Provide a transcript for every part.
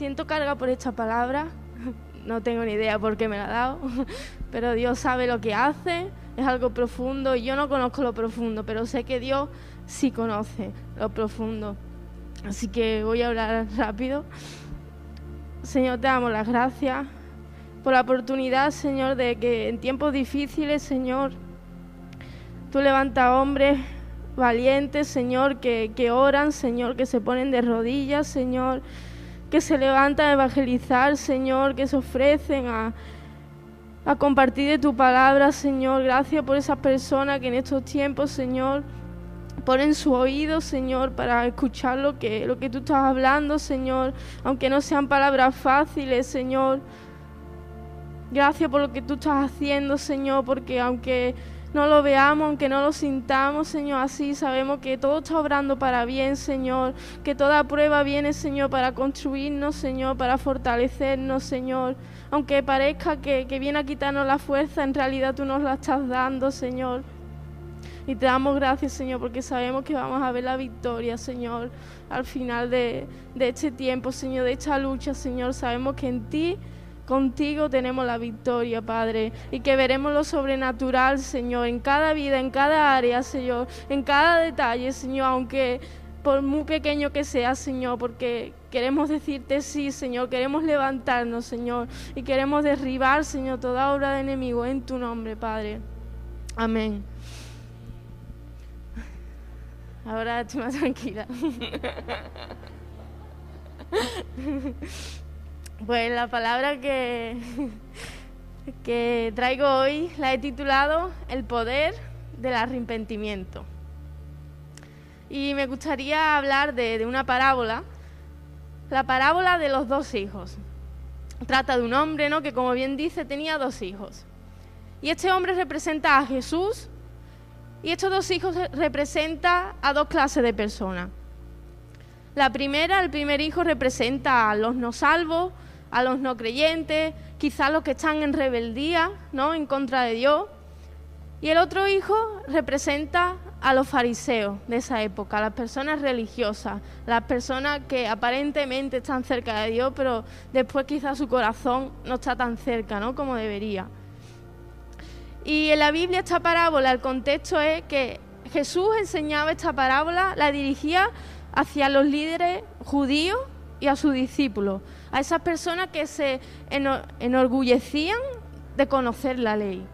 siento carga por esta palabra. No tengo ni idea por qué me la ha dado, pero Dios sabe lo que hace, es algo profundo yo no conozco lo profundo, pero sé que Dios sí conoce lo profundo. Así que voy a hablar rápido. Señor, te damos las gracias por la oportunidad, Señor, de que en tiempos difíciles, Señor, tú levantas hombres valientes, Señor, que, que oran, Señor, que se ponen de rodillas, Señor que se levantan a evangelizar, Señor, que se ofrecen a, a compartir de tu palabra, Señor. Gracias por esas personas que en estos tiempos, Señor, ponen su oído, Señor, para escuchar lo que, lo que tú estás hablando, Señor, aunque no sean palabras fáciles, Señor. Gracias por lo que tú estás haciendo, Señor, porque aunque no lo veamos, aunque no lo sintamos, Señor, así sabemos que todo está obrando para bien, Señor, que toda prueba viene, Señor, para construirnos, Señor, para fortalecernos, Señor. Aunque parezca que, viene a quitarnos la fuerza, en realidad tú nos la estás dando, Señor. Y te damos gracias, Señor, porque sabemos que vamos a ver la victoria, Señor, al final de, de este tiempo, Señor, de esta lucha, Señor. Sabemos que en ti Contigo tenemos la victoria, Padre, y que veremos lo sobrenatural, Señor, en cada vida, en cada área, Señor, en cada detalle, Señor, aunque por muy pequeño que sea, Señor, porque queremos decirte sí, Señor, queremos levantarnos, Señor, y queremos derribar, Señor, toda obra de enemigo en tu nombre, Padre. Amén. Ahora estoy más tranquila. Pues la palabra que, que traigo hoy la he titulado El poder del arrepentimiento. Y me gustaría hablar de, una parábola, la parábola de los dos hijos. Trata de un hombre, ¿no? Que como bien dice tenía dos hijos. Y este hombre representa a Jesús y estos dos hijos representan a dos clases de personas. La primera, el primer hijo representa a los no salvos, a los no creyentes, quizás los que están en rebeldía, ¿no? En contra de Dios. Y el otro hijo representa a los fariseos de esa época, a las personas religiosas, las personas que aparentemente están cerca de Dios, pero después quizás su corazón no está tan cerca, ¿no? Como debería. Y en la Biblia esta parábola, el contexto es que Jesús enseñaba esta parábola, la dirigía hacia los líderes judíos y a sus discípulos, a esas personas que se enorgullecían de conocer la ley.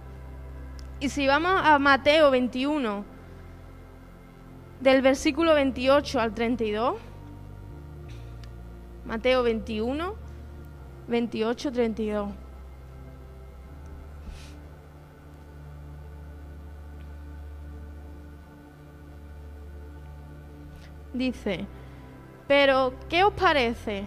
Y si vamos a Mateo 21, del versículo 28 al 32, Mateo 21, 28, 32. Dice, pero, ¿qué os parece?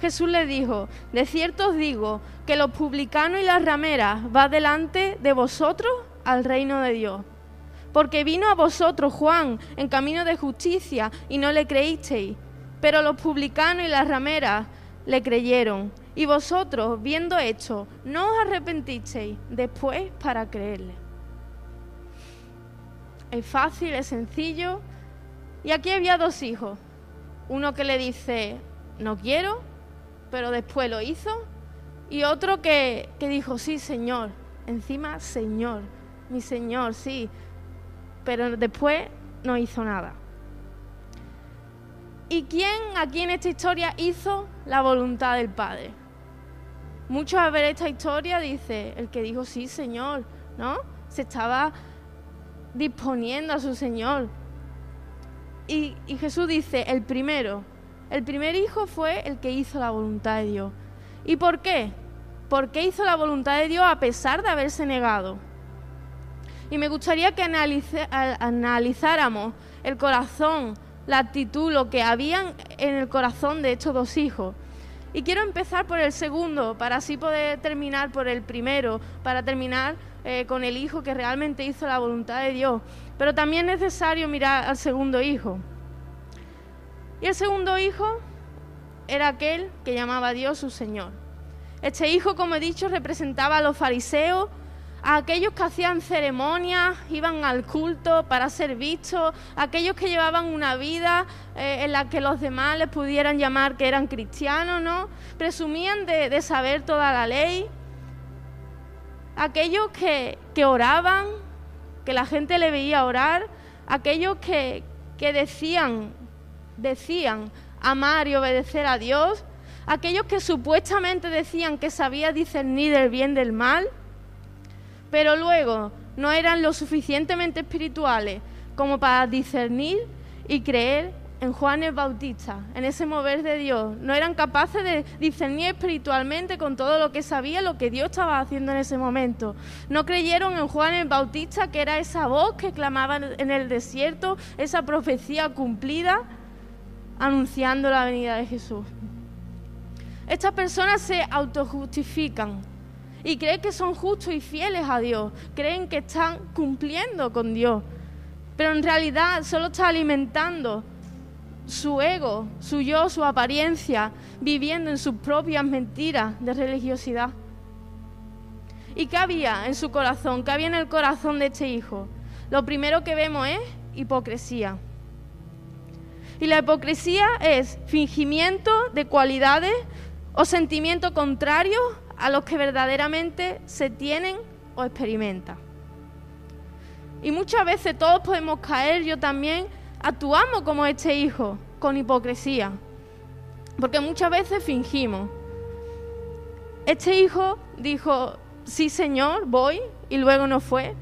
Jesús le dijo, de cierto os digo que los publicanos y las rameras va delante de vosotros al reino de Dios. Porque vino a vosotros Juan en camino de justicia y no le creísteis, pero los publicanos y las rameras le creyeron. Y vosotros, viendo esto, no os arrepentisteis después para creerle. Es fácil, es sencillo. Y aquí había dos hijos. Uno que le dice, no quiero, pero después lo hizo. Y otro que, dijo, sí, Señor, encima, Señor, mi Señor, sí, pero después no hizo nada. ¿Y quién aquí en esta historia hizo la voluntad del Padre? Muchos al ver esta historia dice, el que dijo sí, Señor, ¿no? Se estaba disponiendo a su Señor. Y Jesús dice, el primero, el primer hijo fue el que hizo la voluntad de Dios. ¿Y por qué? Porque hizo la voluntad de Dios a pesar de haberse negado. Y me gustaría que analizáramos el corazón, la actitud, lo que había en el corazón de estos dos hijos. Y quiero empezar por el segundo, para así poder terminar por el primero, para terminar eh, con el hijo que realmente hizo la voluntad de Dios. Pero también es necesario mirar al segundo hijo. Y el segundo hijo era aquel que llamaba a Dios su Señor. Este hijo, como he dicho, representaba a los fariseos, a aquellos que hacían ceremonias, iban al culto para ser vistos, aquellos que llevaban una vida eh, en la que los demás les pudieran llamar que eran cristianos, ¿no? Presumían de, saber toda la ley. Aquellos que, oraban, que la gente le veía orar, aquellos que, que decían, decían amar y obedecer a Dios, aquellos que supuestamente decían que sabía discernir el bien del mal, pero luego no eran lo suficientemente espirituales como para discernir y creer en Juan el Bautista, en ese mover de Dios. No eran capaces de discernir espiritualmente con todo lo que sabía, lo que Dios estaba haciendo en ese momento. No creyeron en Juan el Bautista, que era esa voz que clamaba en el desierto, esa profecía cumplida, anunciando la venida de Jesús. Estas personas se autojustifican y creen que son justos y fieles a Dios, creen que están cumpliendo con Dios, pero en realidad solo está alimentando su ego, su yo, su apariencia, viviendo en sus propias mentiras de religiosidad. ¿Y qué había en su corazón? ¿Qué había en el corazón de este hijo? Lo primero que vemos es hipocresía. Y la hipocresía es fingimiento de cualidades o sentimientos contrarios a los que verdaderamente se tienen o experimentan. Y muchas veces todos podemos caer, yo también, actuamos como este hijo, con hipocresía, porque muchas veces fingimos. Este hijo dijo, sí Señor, voy, y luego no fue.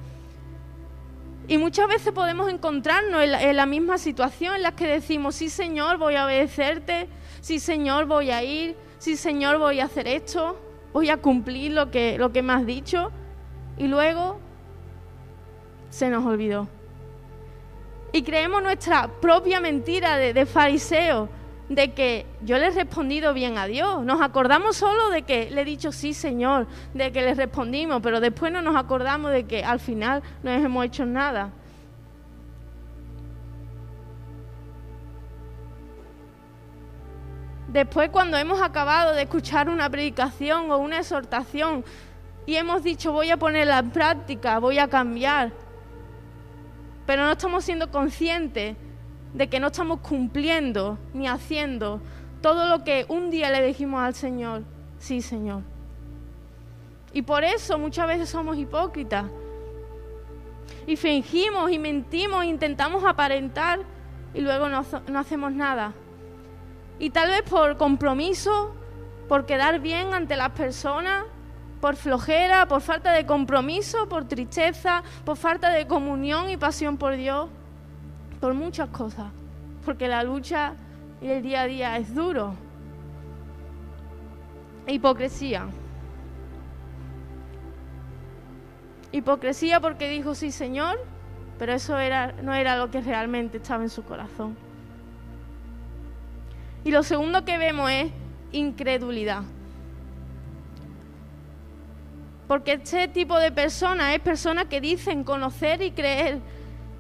Y muchas veces podemos encontrarnos en la, misma situación en la que decimos, sí Señor, voy a obedecerte, sí Señor, voy a ir, sí Señor, voy a hacer esto, voy a cumplir lo que, lo que me has dicho. Y luego se nos olvidó. Y creemos nuestra propia mentira de, de fariseo, de que yo le he respondido bien a Dios. Nos acordamos solo de que le he dicho sí, Señor, de que le respondimos, pero después no nos acordamos de que al final no hemos hecho nada. Después cuando hemos acabado de escuchar una predicación o una exhortación y hemos dicho voy a ponerla en práctica, voy a cambiar, pero no estamos siendo conscientes de que no estamos cumpliendo ni haciendo todo lo que un día le dijimos al Señor, sí Señor. Y por eso muchas veces somos hipócritas. Y fingimos y mentimos, intentamos aparentar y luego no, no hacemos nada. Y tal vez por compromiso, por quedar bien ante las personas, por flojera, por falta de compromiso, por tristeza, por falta de comunión y pasión por Dios, por muchas cosas, porque la lucha y el día a día es duro. Hipocresía. Hipocresía porque dijo sí, Señor, pero eso era, no era lo que realmente estaba en su corazón. Y lo segundo que vemos es incredulidad. Porque este tipo de personas es personas que dicen conocer y creer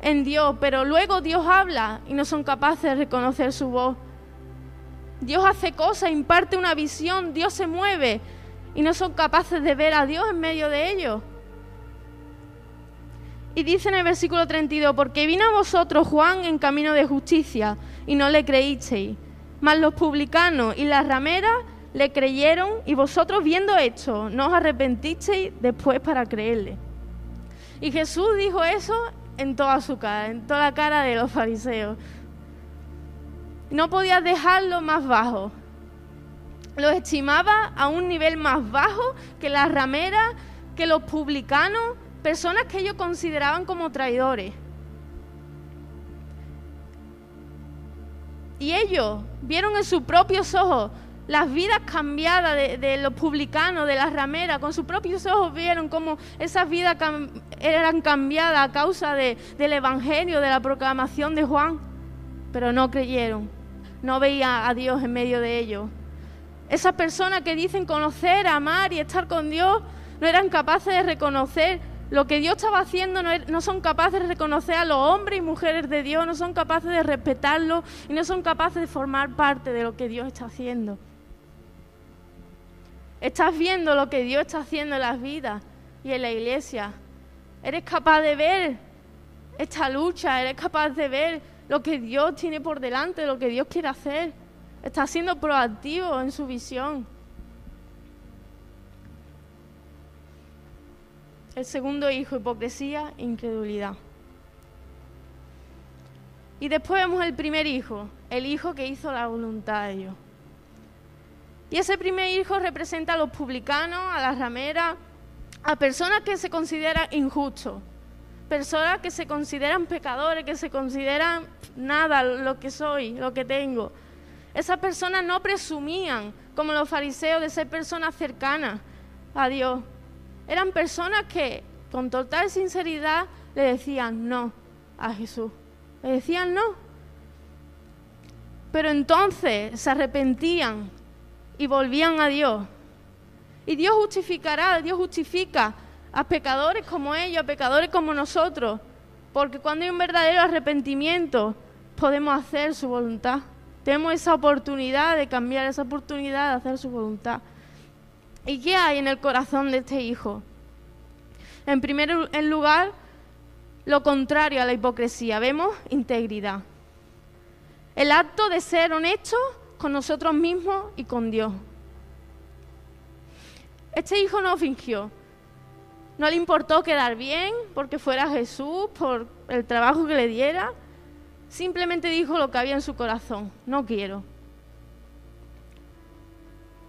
en Dios, pero luego Dios habla y no son capaces de reconocer su voz. Dios hace cosas, imparte una visión, Dios se mueve y no son capaces de ver a Dios en medio de ellos. Y dice en el versículo 32, porque vino a vosotros Juan en camino de justicia y no le creísteis mas los publicanos y las rameras le creyeron y vosotros viendo esto, no os arrepentisteis después para creerle. Y Jesús dijo eso en toda su cara, en toda la cara de los fariseos. No podía dejarlo más bajo. Los estimaba a un nivel más bajo que las rameras, que los publicanos, personas que ellos consideraban como traidores. Y ellos vieron en sus propios ojos las vidas cambiadas de, los publicanos, de las rameras, con sus propios ojos vieron cómo esas vidas eran cambiadas a causa del Evangelio, de la proclamación de Juan, pero no creyeron, no veían a Dios en medio de ellos. Esas personas que dicen conocer, amar y estar con Dios no eran capaces de reconocer lo que Dios estaba haciendo, no, er, no, son capaces de reconocer a los hombres y mujeres de Dios, no son capaces de respetarlo y no son capaces de formar parte de lo que Dios está haciendo. Estás viendo lo que Dios está haciendo en las vidas y en la iglesia. Eres capaz de ver esta lucha, eres capaz de ver lo que Dios tiene por delante, lo que Dios quiere hacer. Estás siendo proactivo en su visión. El segundo hijo, hipocresía incredulidad. Y después vemos el primer hijo, el hijo que hizo la voluntad de Dios. Y ese primer hijo representa a los publicanos, a las rameras, a personas que se consideran injustos, personas que se consideran pecadores, que se consideran nada lo que soy, lo que tengo. Esas personas no presumían, como los fariseos, de ser personas cercanas a Dios. Eran personas que con total sinceridad le decían no a Jesús. Le decían no. Pero entonces se arrepentían y volvían a Dios. Y Dios justificará, Dios justifica a pecadores como ellos, a pecadores como nosotros, porque cuando hay un verdadero arrepentimiento podemos hacer su voluntad. Tenemos esa oportunidad de cambiar, esa oportunidad de hacer su voluntad. ¿Y qué hay en el corazón de este hijo? En primer lugar, lo contrario a la hipocresía. Vemos integridad. El acto de ser honesto con nosotros mismos y con Dios. Este hijo no fingió. No le importó quedar bien porque fuera Jesús, por el trabajo que le diera. Simplemente dijo lo que había en su corazón. No quiero.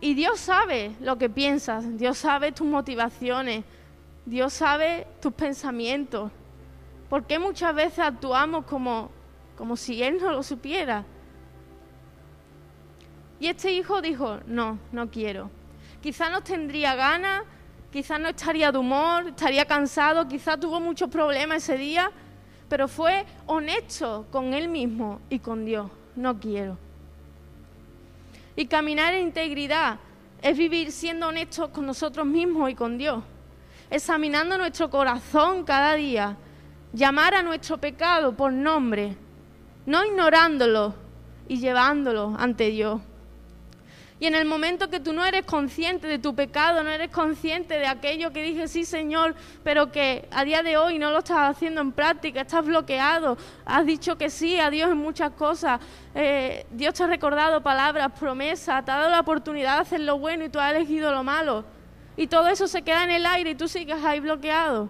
Y Dios sabe lo que piensas. Dios sabe tus motivaciones. Dios sabe tus pensamientos. ¿Por qué muchas veces actuamos como, como si Él no lo supiera? Y este hijo dijo, no, no quiero. Quizá no tendría ganas, quizás no estaría de humor, estaría cansado, quizá tuvo muchos problemas ese día, pero fue honesto con él mismo y con Dios. No quiero. Y caminar en integridad es vivir siendo honestos con nosotros mismos y con Dios. Examinando nuestro corazón cada día. Llamar a nuestro pecado por nombre. No ignorándolo y llevándolo ante Dios. Y en el momento que tú no eres consciente de tu pecado, no eres consciente de aquello que dije, sí Señor, pero que a día de hoy no lo estás haciendo en práctica, estás bloqueado, has dicho que sí a Dios en muchas cosas, eh, Dios te ha recordado palabras, promesas, te ha dado la oportunidad de hacer lo bueno y tú has elegido lo malo. Y todo eso se queda en el aire y tú sigues ahí bloqueado.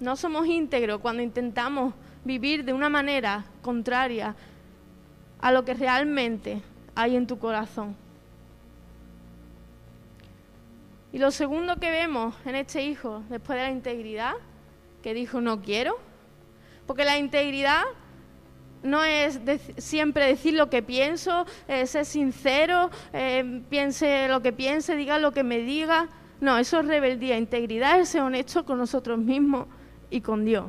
No somos íntegros cuando intentamos vivir de una manera contraria a lo que realmente hay en tu corazón. Y lo segundo que vemos en este hijo, después de la integridad, que dijo no quiero, porque la integridad no es siempre decir lo que pienso, eh, ser sincero, eh, piense lo que piense, diga lo que me diga. No, eso es rebeldía. Integridad es ser honesto con nosotros mismos y con Dios.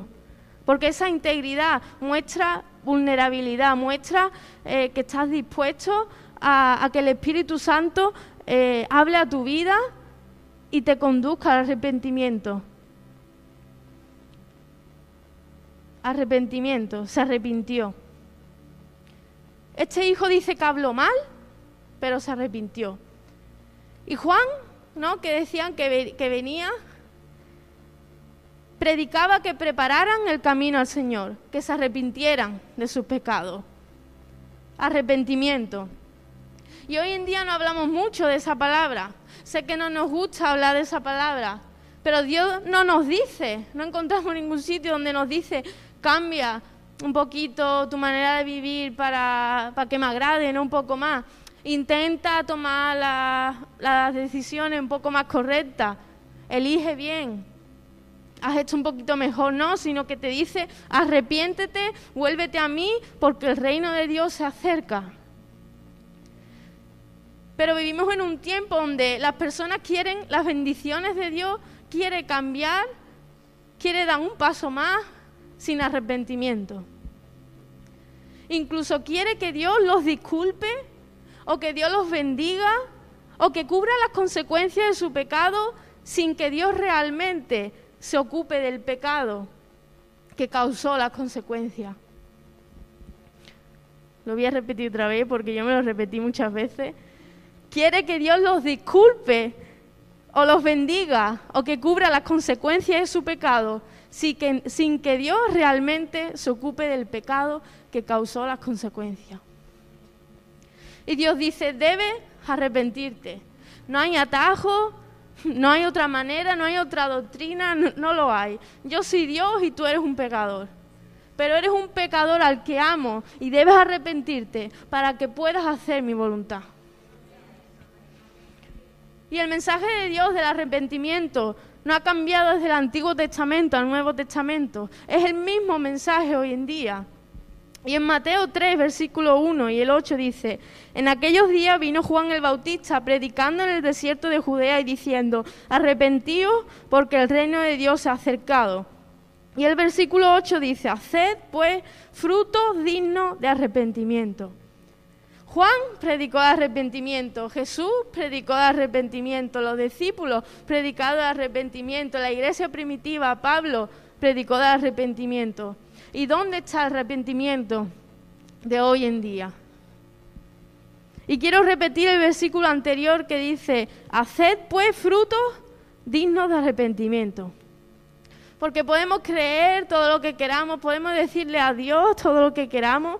Porque esa integridad muestra vulnerabilidad, muestra eh, que estás dispuesto a, que el Espíritu Santo eh, hable a tu vida y te conduzca al arrepentimiento. Arrepentimiento, se arrepintió. Este hijo dice que habló mal, pero se arrepintió. Y Juan, ¿no? que decían que, que venía predicaba que prepararan el camino al Señor, que se arrepintieran de sus pecados. Arrepentimiento. Y hoy en día no hablamos mucho de esa palabra. Sé que no nos gusta hablar de esa palabra, pero Dios no nos dice, no encontramos ningún sitio donde nos dice, cambia un poquito tu manera de vivir para, para que me agrade, no un poco más. Intenta tomar las decisiones un poco más correctas. Elige bien has hecho un poquito mejor, no, sino que te dice, arrepiéntete, vuélvete a mí, porque el reino de Dios se acerca. Pero vivimos en un tiempo donde las personas quieren las bendiciones de Dios, quiere cambiar, quiere dar un paso más sin arrepentimiento. Incluso quiere que Dios los disculpe o que Dios los bendiga o que cubra las consecuencias de su pecado sin que Dios realmente se ocupe del pecado que causó las consecuencias. Lo voy a repetir otra vez porque yo me lo repetí muchas veces. Quiere que Dios los disculpe o los bendiga o que cubra las consecuencias de su pecado sin que, Dios realmente se ocupe del pecado que causó las consecuencias. Y Dios dice, debes arrepentirte. No hay atajo, no hay otra manera, no hay otra doctrina, no, lo hay. Yo soy Dios y tú eres un pecador. Pero eres un pecador al que amo y debes arrepentirte para que puedas hacer mi voluntad. Y el mensaje de Dios del arrepentimiento no ha cambiado desde el Antiguo Testamento al Nuevo Testamento. Es el mismo mensaje hoy en día. Y en Mateo 3, versículo 1 y el 8 dice, en aquellos días vino Juan el Bautista predicando en el desierto de Judea y diciendo, arrepentíos porque el reino de Dios se ha acercado. Y el versículo 8 dice, haced pues frutos dignos de arrepentimiento. Juan predicó de arrepentimiento, Jesús predicó de arrepentimiento, los discípulos predicaron de arrepentimiento, la iglesia primitiva, Pablo predicó de arrepentimiento. ¿Y dónde está el arrepentimiento de hoy en día? Y quiero repetir el versículo anterior que dice, haced pues frutos dignos de arrepentimiento. Porque podemos creer todo lo que queramos, podemos decirle a Dios todo lo que queramos,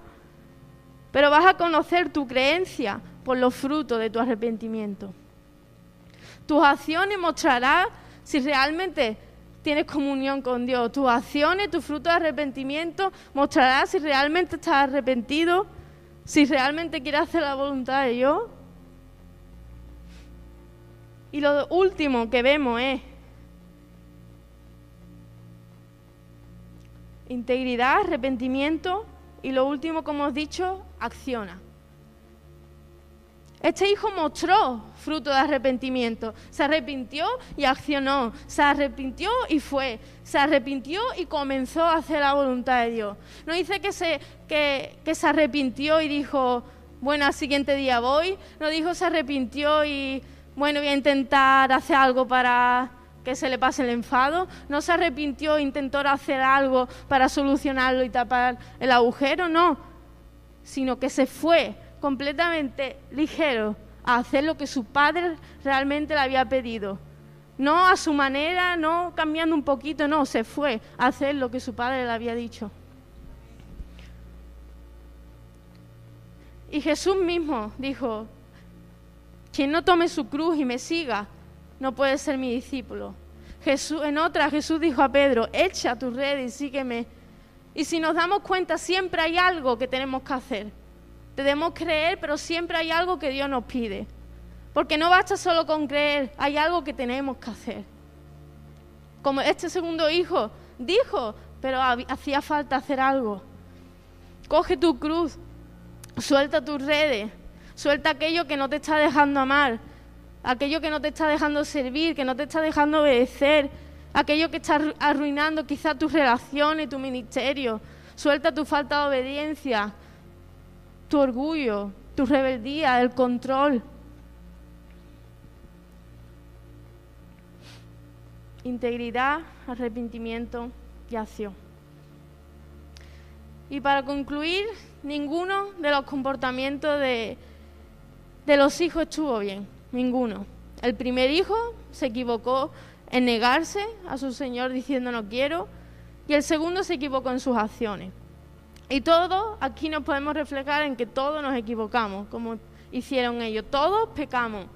pero vas a conocer tu creencia por los frutos de tu arrepentimiento. Tus acciones mostrarán si realmente tienes comunión con Dios. Tus acciones, tu fruto de arrepentimiento mostrará si realmente estás arrepentido, si realmente quieres hacer la voluntad de Dios. Y lo último que vemos es integridad, arrepentimiento y lo último, como hemos dicho, acciona. Este hijo mostró fruto de arrepentimiento. Se arrepintió y accionó. Se arrepintió y fue. Se arrepintió y comenzó a hacer la voluntad de Dios. No dice que se, que, se arrepintió y dijo, bueno, al siguiente día voy. No dijo se arrepintió y, bueno, voy a intentar hacer algo para que se le pase el enfado. No se arrepintió intentó hacer algo para solucionarlo y tapar el agujero. No, sino que se fue completamente ligero a hacer lo que su padre realmente le había pedido. No a su manera, no cambiando un poquito, no, se fue a hacer lo que su padre le había dicho. Y Jesús mismo dijo, quien no tome su cruz y me siga, no puede ser mi discípulo. Jesús, en otra, Jesús dijo a Pedro, echa tu red y sígueme. Y si nos damos cuenta, siempre hay algo que tenemos que hacer. Debemos creer, pero siempre hay algo que Dios nos pide. Porque no basta solo con creer, hay algo que tenemos que hacer. Como este segundo hijo dijo, pero hacía falta hacer algo. Coge tu cruz, suelta tus redes, suelta aquello que no te está dejando amar, aquello que no te está dejando servir, que no te está dejando obedecer, aquello que está arruinando quizá tus relaciones, tu ministerio. Suelta tu falta de obediencia, tu orgullo, tu rebeldía, el control. Integridad, arrepentimiento y acción. Y para concluir, ninguno de los comportamientos de, de los hijos estuvo bien, ninguno. El primer hijo se equivocó en negarse a su Señor diciendo no quiero, y el segundo se equivocó en sus acciones. Y todos aquí nos podemos reflejar en que todos nos equivocamos, como hicieron ellos. Todos pecamos.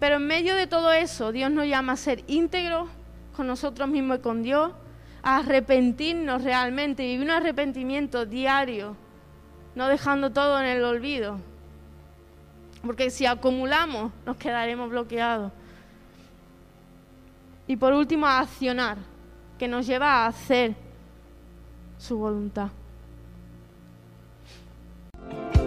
Pero en medio de todo eso, Dios nos llama a ser íntegros con nosotros mismos y con Dios, a arrepentirnos realmente, y vivir un arrepentimiento diario, no dejando todo en el olvido. Porque si acumulamos, nos quedaremos bloqueados. Y por último, a accionar, que nos lleva a hacer su voluntad. you